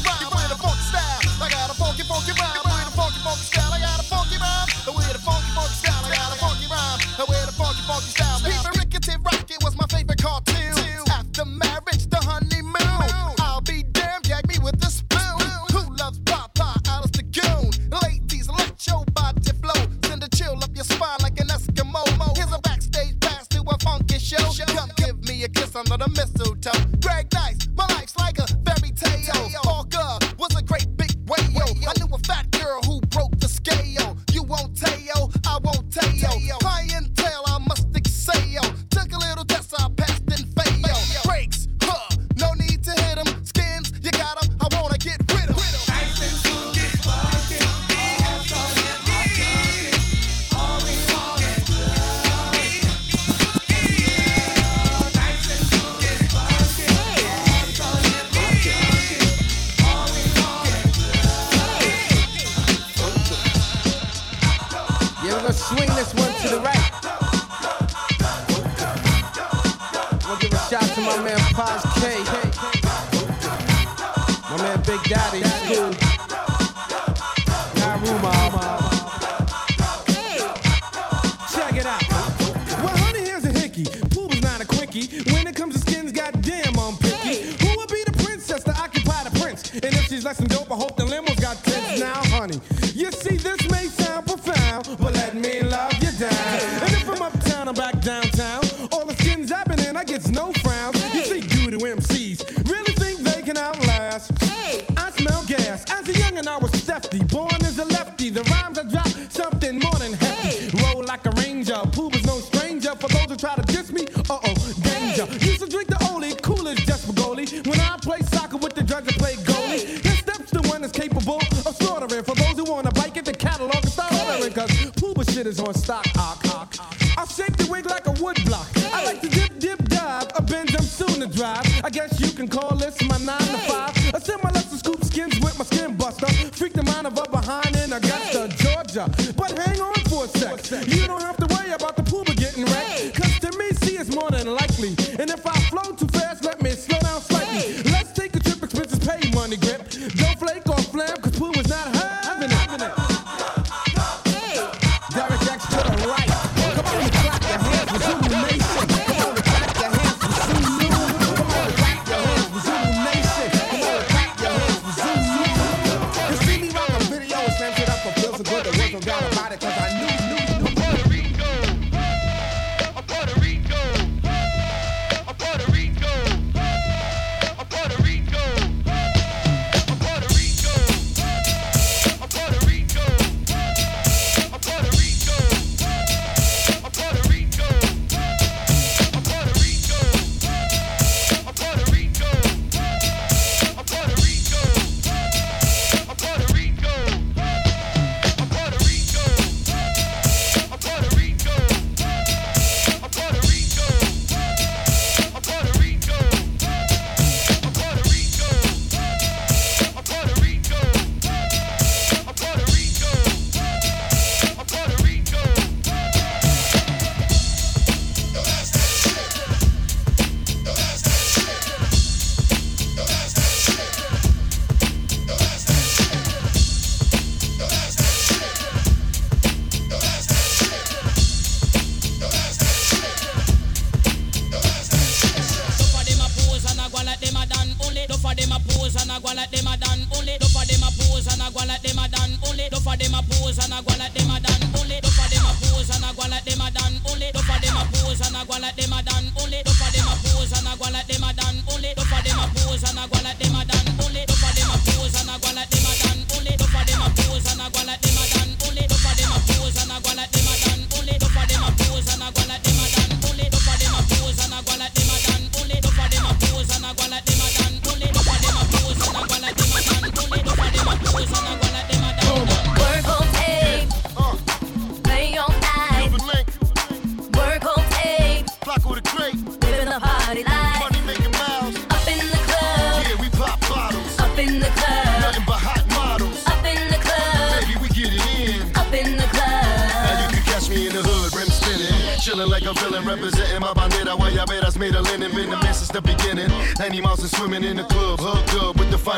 rock, you rock. back downtown. All the skins I've been in, I get no frowns. Hey. You see, to MCs really think they can outlast. Hey. I smell gas. As a youngin', I was Stefty, born as a lefty. The rhymes I drop, something more than hefty. Hey. Roll like a ranger, Pooh is no stranger. For those who try to diss me, uh oh, danger. Hey. Used to drink the only coolest just for goalie. When I play soccer with the drugs, I play goalie. Hey. Steps the one that's capable of slaughtering. For those who wanna bike it, the catalog is slaughtering. Cause Pooh shit is on stock. pleasure. But hang on for a sec. You don't have to worry about the pooper getting wrecked. Cause to me, she is more than likely. And if I flow too fast, let me slow down slightly. Let's take a trip, expenses pay money grip. Don't flake or flam, cause poo is not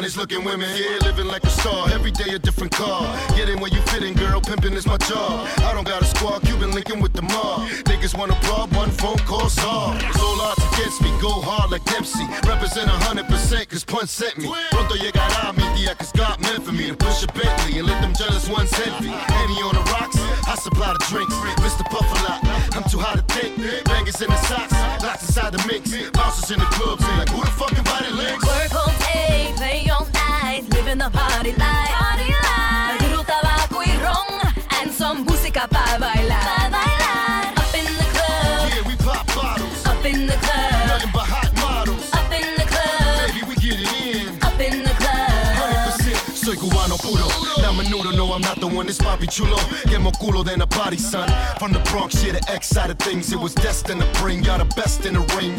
finest looking women. Yeah, living like a star, every day a different car. Get in where you fit in, girl, pimping is my job. I don't got a squad, Cuban linking with the mob. Niggas wanna prob, one phone call solved. It's all odds against me, go hard like Dempsey. Represent 100% cause Pun sent me. Pronto llegará mi día cause God meant for me to push a Bentley and let them jealous ones envy. Henny on the rocks, I supply the drinks. Mr. Puff a lot, I'm too hot to think. Bangers in the socks, locks inside the mix. Bouncers in the clubs, like, who the living the the one. It's papi chulo. Get more culo than a body, son. From the Bronx, yeah, the X side of things. It was destined to bring y'all the best in the ring.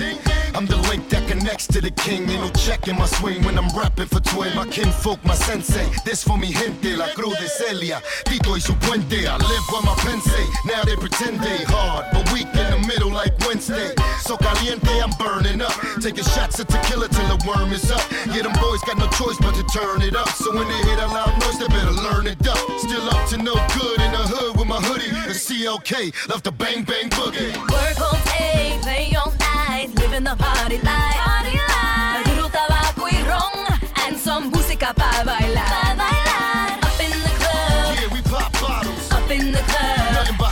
I'm the link that connects to the king. Ain't no check in my swing when I'm rapping for twin. My kinfolk, my sensei. This for me, gente. La Cruz de Celia. Tito y su puente. I live where my pen say. Now they pretend they hard, but weak in the middle like Wednesday. So caliente, I'm burning up. Taking shots of tequila till the worm is up. Yeah, them boys got no choice but to turn it up. So when they hear that loud noise, they better learn it up. Still up to no good in the hood with my hoodie. The CLK love to bang bang boogie. Work all day, play all night, living the party life. Party life. Puro tabaco y ron, and some música pa bailar. Pa bailar. Up in the club, Yeah, we pop bottles. up in the club, Nothing but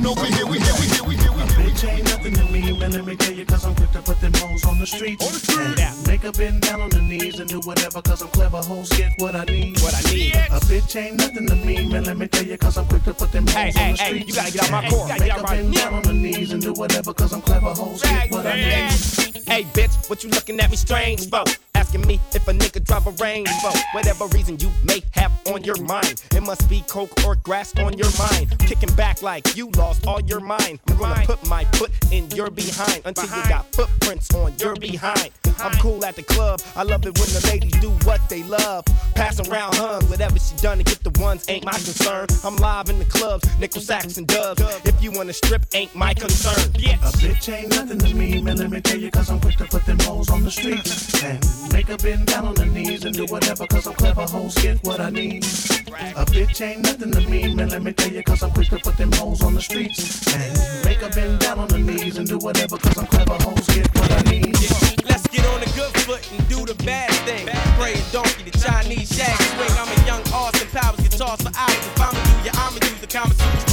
representing over here. We here, we here, we here, we here. Bitch ain't nothing to me, man. Let me tell you, cause I'm quick to put them hoes on the street. On the street. Yeah. Make a bend down on the knees and do whatever, cause I'm clever. Hoes get what I need. What I need. A bitch ain't nothing to me, man. Let me tell you, cause I'm quick to put them hoes Hey, on hey, the hey, you gotta get out my core. Make a bend down on the knees and do whatever, cause I'm clever. Hoes get what I need. Hey, bitch, what you looking at me strange for? Asking me if a nigga drive a range for whatever reason you may have on your mind. It must be coke or grass on your mind. Kicking back like you lost all your mind. I'm gonna put my foot in your behind until you got footprints on your behind. I'm cool at the club. I love it when the ladies do what they love. Pass around huns, whatever she done to get the ones ain't my concern. I'm live in the clubs, nickel sacks and dubs. If you wanna strip, ain't my concern. A bitch ain't nothing to me, man. Let me tell you, cause I'm quick to put them hoes on the street. And make a bend down on the knees and do whatever, cause I'm clever. Hoes get what I need. A bitch ain't nothing to me, man. Let me tell you, cause I'm quick to put them hoes on the streets. And make a bend down on the knees and do whatever, cause I'm clever. Hoes get what I need. Let's get on the good foot and do the bad thing. Praying donkey, the Chinese shag swing. I'm a young Austin Powers, guitars for hours. If I'ma do ya, I'ma use the Kama Sutra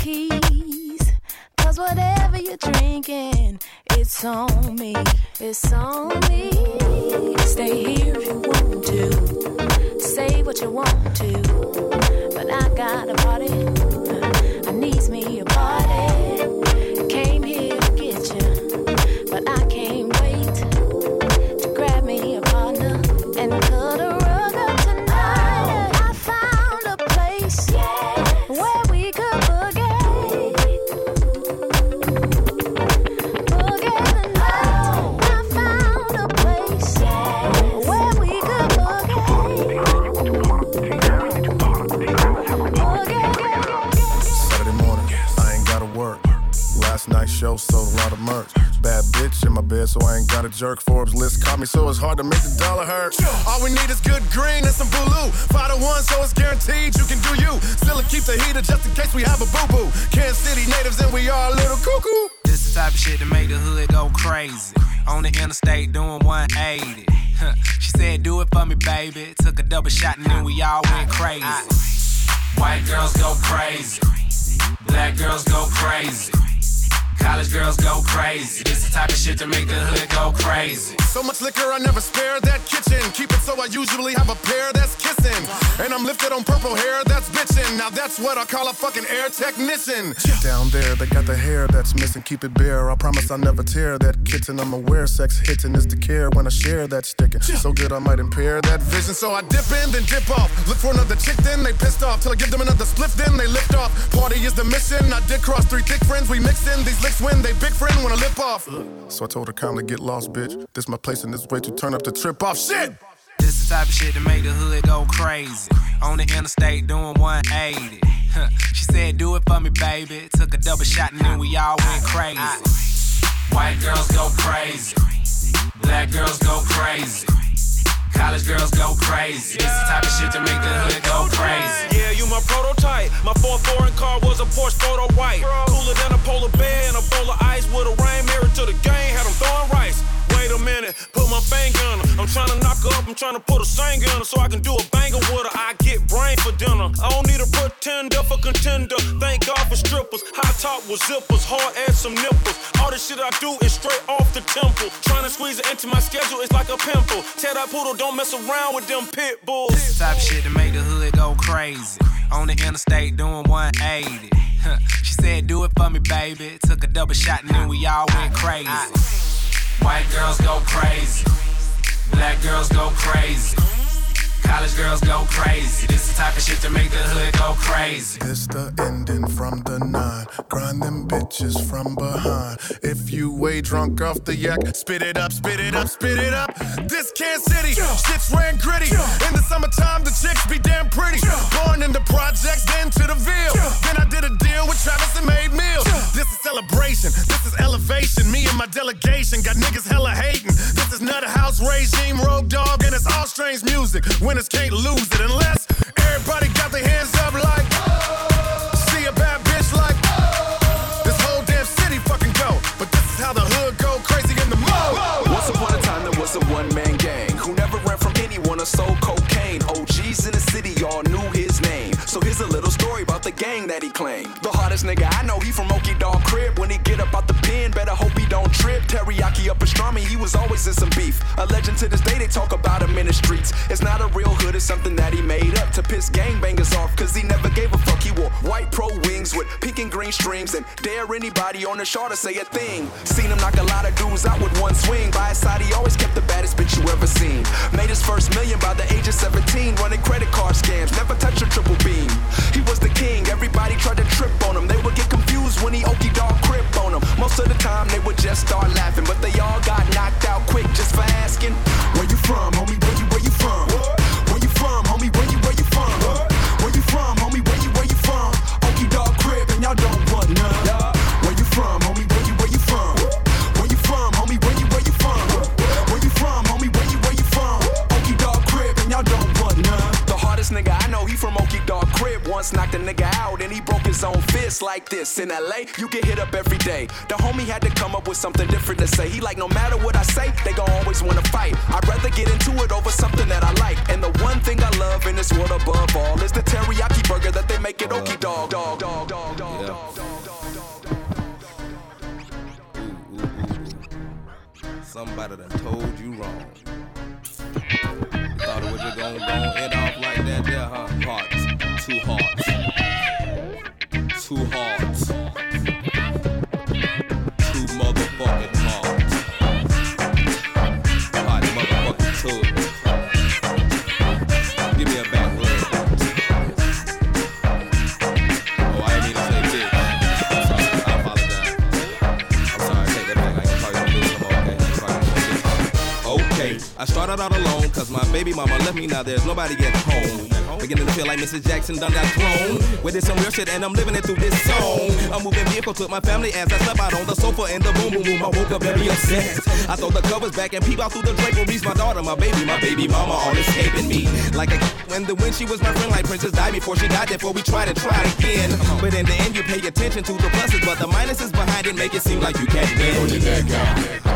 keys. Cause whatever you're drinking, it's on me. It's on me. Stay here if you want to. Say what you want to. But I got a party. I needs me a party. Came here to get you. But I can't. Merch. Bad bitch in my bed, so I ain't got a jerk. Forbes list caught me, so it's hard to make the dollar hurt. All we need is good green and some boo Five to one, so it's guaranteed you can do you. Still keep the heater just in case we have a boo boo. Kansas City natives, and we are a little cuckoo. This the type of shit that make the hood go crazy. On the interstate doing 180. Huh. She said, Do it for me, baby. Took a double shot and then we all went crazy. White girls go crazy. Black girls go crazy. College girls go crazy. This the type of shit to make the hood go crazy. So much liquor, I never spare that kitchen. Keep it so I usually have a pair that's kissing. And I'm lifted on purple hair that's bitching. Now that's what I call a fucking air technician. Down there, they got the hair that's missing. Keep it bare. I promise I'll never tear that kitten. I'm aware sex hitting is the care when I share that sticking. So good I might impair that vision. So I dip in, then dip off. Look for another chick, then they pissed off. Till I give them another split, then they lift off. Party is the mission. I did cross three thick friends. We mix in these when they big friend wanna lip off. So I told her calmly, get lost, bitch. This my place and this way to turn up the trip off. Shit! This the type of shit that make the hood go crazy. On the interstate doing 180. She said, Do it for me, baby. Took a double shot and then we all went crazy. White girls go crazy. Black girls go crazy. College girls go crazy. This the type of shit to make the hood go crazy. Yeah, you my prototype. My fourth foreign car was a Porsche photo white. Cooler than a polar bear and a bowl of ice with a rain mirror to the game. Had them throwing rice. Wait a minute, put my finger on her. I'm trying to knock her up, I'm trying to put a singer on her so I can do a banger with her. I get brain for dinner. I don't need a pretender for contender. Thank God for strippers. High top with zippers, hard as some nipples. All the shit I do is straight off the temple. Trying to squeeze it into my schedule it's like a pimple. Tell that poodle, don't mess around with them pit bulls. This type shit that make the hood go crazy. On the interstate doing 180. Huh. She said, Do it for me, baby. Took a double shot and then we all went crazy. White girls go crazy. Black girls go crazy. College girls go crazy. This the type of shit to make the hood go crazy. It's the ending from the nine. Grind them bitches from behind. If you way drunk off the yak, spit it up, spit it up, spit it up. This Kansas City, shit's ran gritty. In the summertime, the chicks be damn pretty. Born in the projects, then to the Ville. Then I did a deal with Travis and made meals. This is celebration, this is elevation. Me and my delegation got niggas hella hating. This is Nutter House regime, Rogue Dog, and it's all strange music. Winners can't lose it unless everybody got their hands up like. Oh. See a bad bitch like. Oh. This whole damn city fucking go. But this is how the hood go crazy in the mode. Once upon a time, there was a one man gang who never ran from anyone or sold cocaine. OGs in the city all knew his name. So here's a little story about the gang that he claimed. The hardest nigga I know, he from Okie Dog Crip. When he get up out the pen, better hope trip. Teriyaki up pastrami, he was always in some beef. A legend to this day, they talk about him in the streets. It's not a real hood, it's something that he made up to piss gangbangers off. Cause he never gave a fuck. He wore white pro wings with pink and green strings and dare anybody on the shore to say a thing. Seen him knock a lot of dudes out with one swing. By his side, he always kept the baddest bitch you ever seen. Made his first million by the age of 17, running credit card scams. Never touched a triple beam. He was the king, everybody tried to trip on him. They would when he Okie Dog crip on them. Most of the time, they would just start laughing, but they all got knocked out quick just for asking. Where you from, homie? This. In LA, you get hit up every day. The homie had to come up with something different to say. He like, no matter what I say, they gon' always wanna fight. I'd rather get into it over something that I like. And the one thing I love in this world above all is the teriyaki burger that they make at Okie Dog. Dog, dog, dog, dog, dog. Somebody done told you wrong. Thought it was just gonna, gonna end off like that there, huh? Hearts. Two hearts. Two hearts. Started out alone cause my baby mama left me. Now there's nobody at home. Beginning to feel like Mrs. Jackson done got thrown. With this some real shit and I'm living it through this song. I'm moving vehicle took my family as I slept out on the sofa in the boom boom boom. I woke up very upset. I throw the covers back and peep out through the draperies. My daughter, my baby, my baby mama all escaping me. Like a when the when she was my friend, like Princess died before she died. Therefore we try to try again. But in the end you pay attention to the pluses, but the minuses behind it make it seem like you can't win.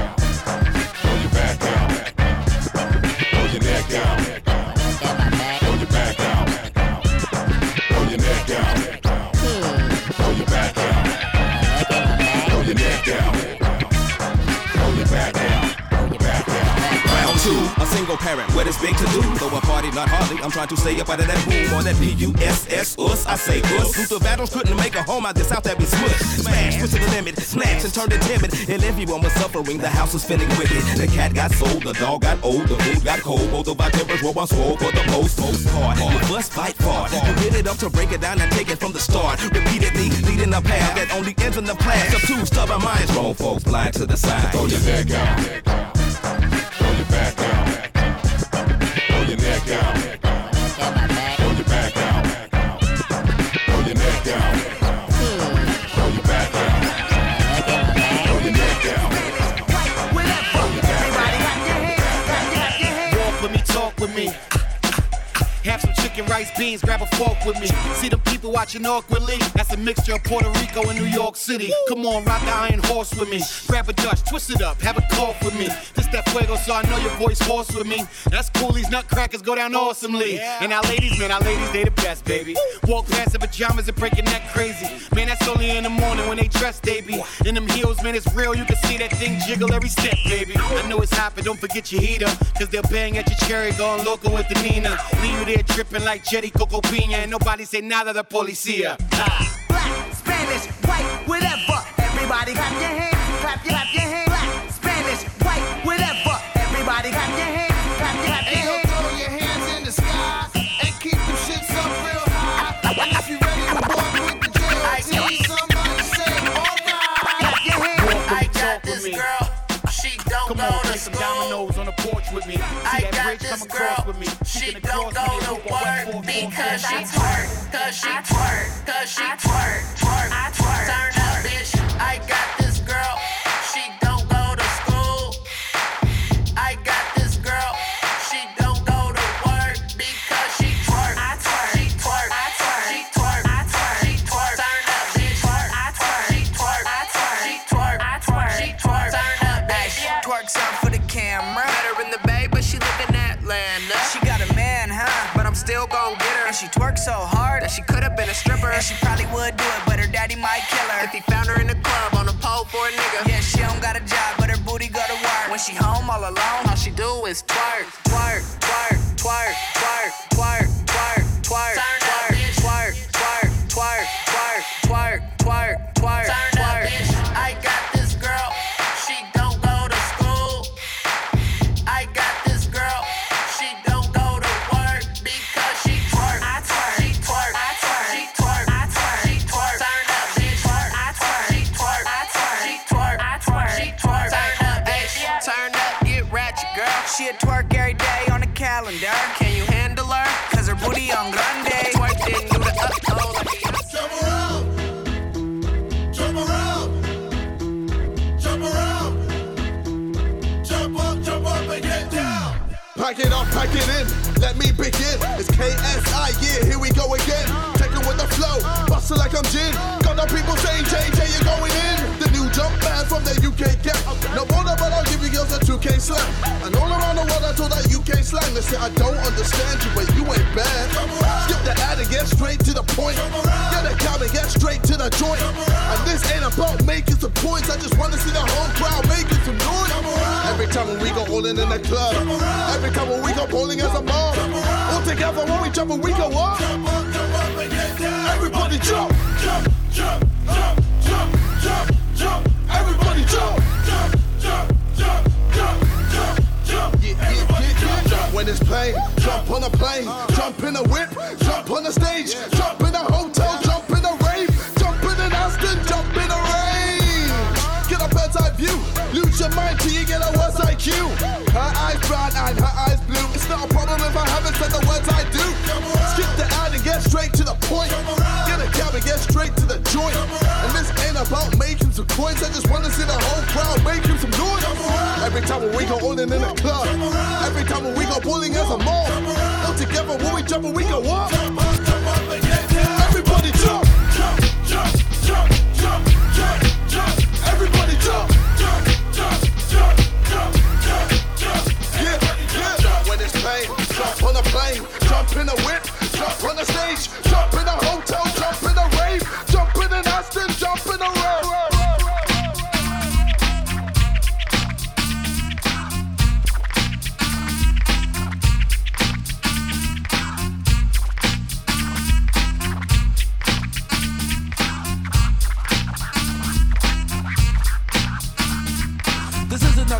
Single parent, what is big to do? Throw a party, not hardly. I'm trying to stay up out of that boom or that B-U-S-S, us. I say us. Luther battles couldn't make a home out this south that be smushed. Smash, push to the limit, snatch and turn it timid. And everyone was suffering, the house was feeling wicked. The cat got sold, the dog got old, the food got cold. Both of our tempers were on swole for the most, most part. You must fight for it. You get it up to break it down and take it from the start. Repeatedly leading a path that only ends in the past of two stubborn minds. Grown folks blind to the side. Throw your neck out. Your neck out. Throw your back out. Throw your neck out. Throw your back out. Throw your neck out. Walk with me, talk with me. Chicken, rice, beans, grab a fork with me. See the people watching awkwardly. That's a mixture of Puerto Rico and New York City. Come on, rock the iron horse with me. Grab a Dutch, twist it up, have a cough with me. This that fuego, so I know your voice hoarse with me. That's cool, these nutcrackers go down awesomely. And our ladies, man, our ladies, they the best, baby. Walk past the pajamas and break your neck crazy. Man, that's only in the morning when they dress, baby. In them heels, man, it's real. You can see that thing jiggle every step, baby. I know it's hot, but don't forget your heater. Cause they'll bang at your cherry, going local with the Nina. Leave you there dripping like Jetty Coco Pina. And nobody say nada the policia. Ah. Black, Spanish, white, whatever. Everybody clap your hands, clap your, with me. I got bridge, this girl. She don't go to work because she twerk, cause she twerk, cause she twerk, twerk, twerk. Say, I don't understand you, but you ain't bad. Skip the ad and get straight to the point. Get a cab and get straight to the joint. And this ain't about making some points. I just wanna see the whole crowd making some noise. Every time when we go all in in the club. Every time when we go bowling as a mob. All together when we jump and we go up. Everybody jump, jump, jump, jump, jump, jump, jump. Everybody jump, jump, jump, jump, jump, jump, jump. Yeah, yeah, when it's playing. Jump on a plane. Jump in a whip. Jump on a stage. Jump in a hotel. Jump in a rave. Jump in an Aston. Jump in a rain. Get a bird's eye view. Lose your mind till you get a worse IQ. Her eyes brown and her eyes blue. It's not a problem if I haven't said the words I do. Coins. I just wanna see the whole crowd making some noise. Every time we go all in the club. Every time we go bowling as a mob. All together when we jump we go up. Everybody jump. Jump, jump, jump, jump, jump. Everybody jump. Jump, jump, jump, jump, jump. Yeah, yeah. When it's playing, jump on a plane, jump in a whip, jump on the stage,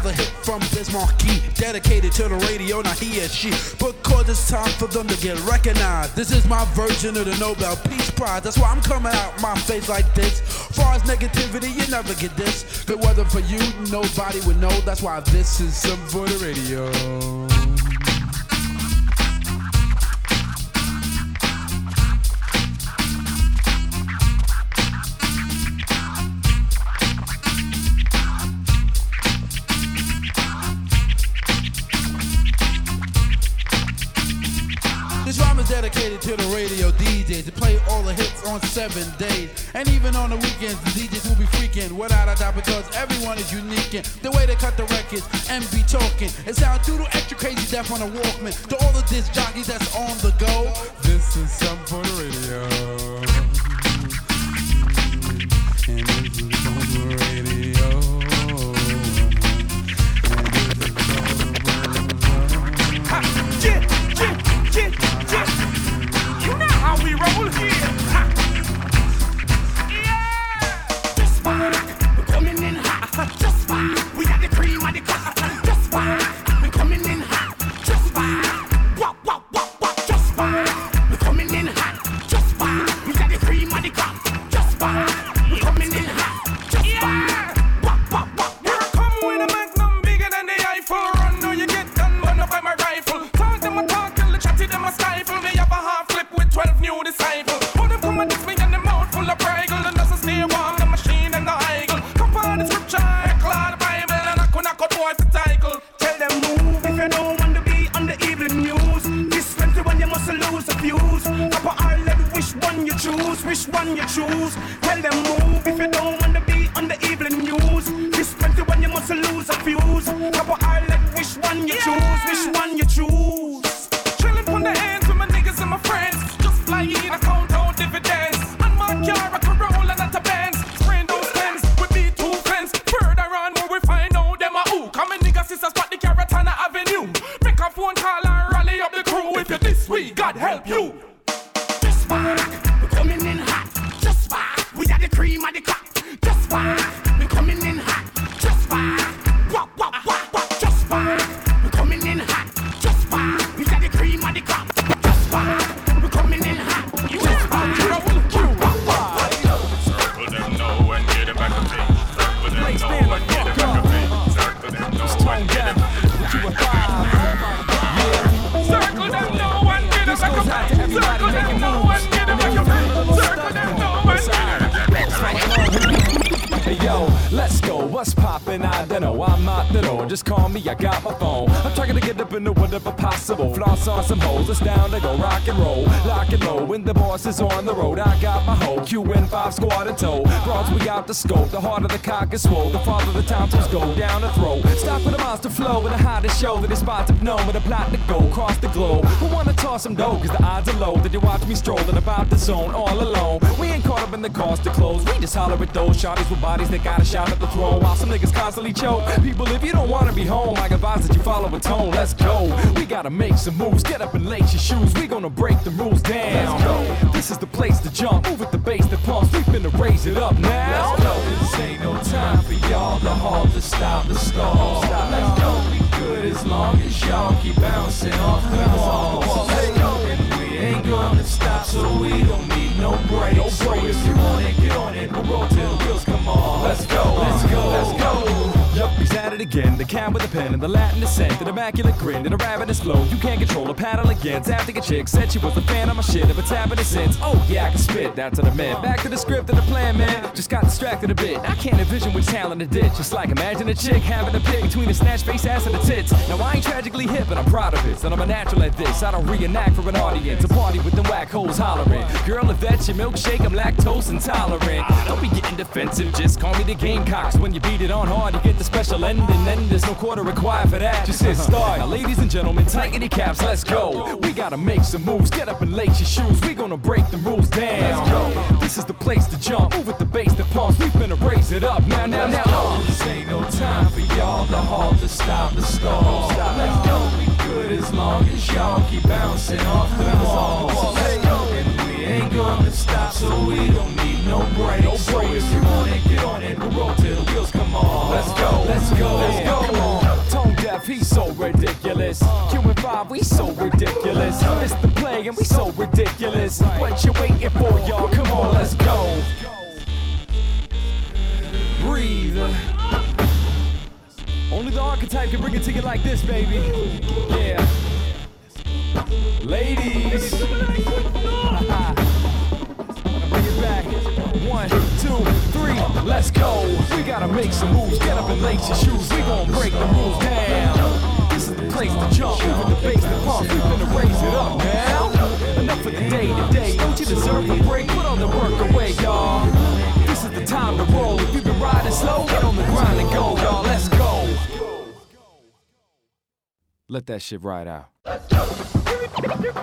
another hit from Biz Markie, dedicated to the radio, not he and she. Because it's time for them to get recognized. This is my version of the Nobel Peace Prize. That's why I'm coming out my face like this. Far as negativity, you never get this. If it wasn't for you, nobody would know. That's why this is something for the radio. To the radio DJs to play all the hits on seven days. And even on the weekends, the DJs will be freaking without a doubt because everyone is unique in the way they cut the records and be talking. It sounds too extra crazy deaf on a Walkman. To all the disc jockeys that's on the go, this is some for the radio. Which one you choose? Tell them move if you don't want to be on the evening news. This 21 you must lose a fuse. Papa Ireland, which one you choose? Which one Just call me. I got my phone. I'm trying to get up into whatever possible. Floss on some hoes. It's down to go rock and roll, lock and low. When the boss is on the road, I got my hoe. QN five squad in tow. Broads, we out the scope. The heart of the cock is swole. The father of the tonsils go down the throat. Stop with the monster flow and the hottest show that is spots have known with a plot to go across the globe. Who wanna toss some dough? Cause the odds are low that you watch me strolling about the zone all alone. We ain't caught up in the cost of clothes. We just holler at those shotties with bodies that got a shot at the throne. While some niggas constantly choke. People, if you don't wanna be home, I advise that you follow a tone. Let's go. We gotta make some moves. Get up and lace your shoes. We gonna break the rules down. Let's go. This is the place to jump. Move with the bass that pumps. We finna raise it up now. Let's go. This ain't no time for y'all to halt, to stop, to stall. Let's go. We good as long as y'all keep bouncing off the walls. Let's go. And we ain't gonna stop, so we don't need no breaks. No So if you want it, get on it. We'll roll till the wheels come off. Let's go. Let's go. Let's go. Again. The cat with a pen and the Latin descent, an immaculate grin and a ravenous flow. You can't control a paddle again. Tapping a chick, said she was a fan of my shit. If it's happening since, oh yeah, I can spit. That's what I meant. Back to the script and the plan, man. Just got distracted a bit. I can't envision which talent to ditch. Just like imagine a chick having a pick between the snatch face ass and the tits. Now I ain't tragically hip, but I'm proud of it. And I'm a natural at this. I don't reenact for an audience. A party with them whack hoes hollering. Girl, if that's your milkshake, I'm lactose intolerant. Don't be getting defensive, just call me the Gamecocks. When you beat it on hard, you get the special ending. Then there's no quarter required for that. Just hit start. Now, ladies and gentlemen, tighten your caps, let's go. We gotta make some moves. Get up and lace your shoes. We gonna break the rules down. Go. This is the place to jump. Move with the bass that pumps. We finna raise it up. Now, now, now. This ain't no time for y'all to halt, to stop, to stall. Let's go. We good as long as y'all keep bouncing off the walls. Ain't gonna stop, so we don't need no breaks. No So if you want it, get on it. We'll roll till the wheels come off. Let's go. Let's go. Let's go. Come on. Tondeff, he's so ridiculous. Uh. Q and 5, we so ridiculous. It's the play and we so ridiculous. What you waiting for, y'all? Come on, let's go. Breathe. Only the archetype can bring it to you like this, baby. Yeah. Ladies. Let's go. We gotta make some moves. Get up and lace your shoes. We gon' break the rules down. This is the place to jump. Move with the bass, the pump. We finna raise it up now. Enough for the day today. Don't you deserve a break? Put on the work away, y'all. This is the time to roll. If you've been riding slow, get on the grind and go, y'all. Let's go. Let that shit ride out. Man, they're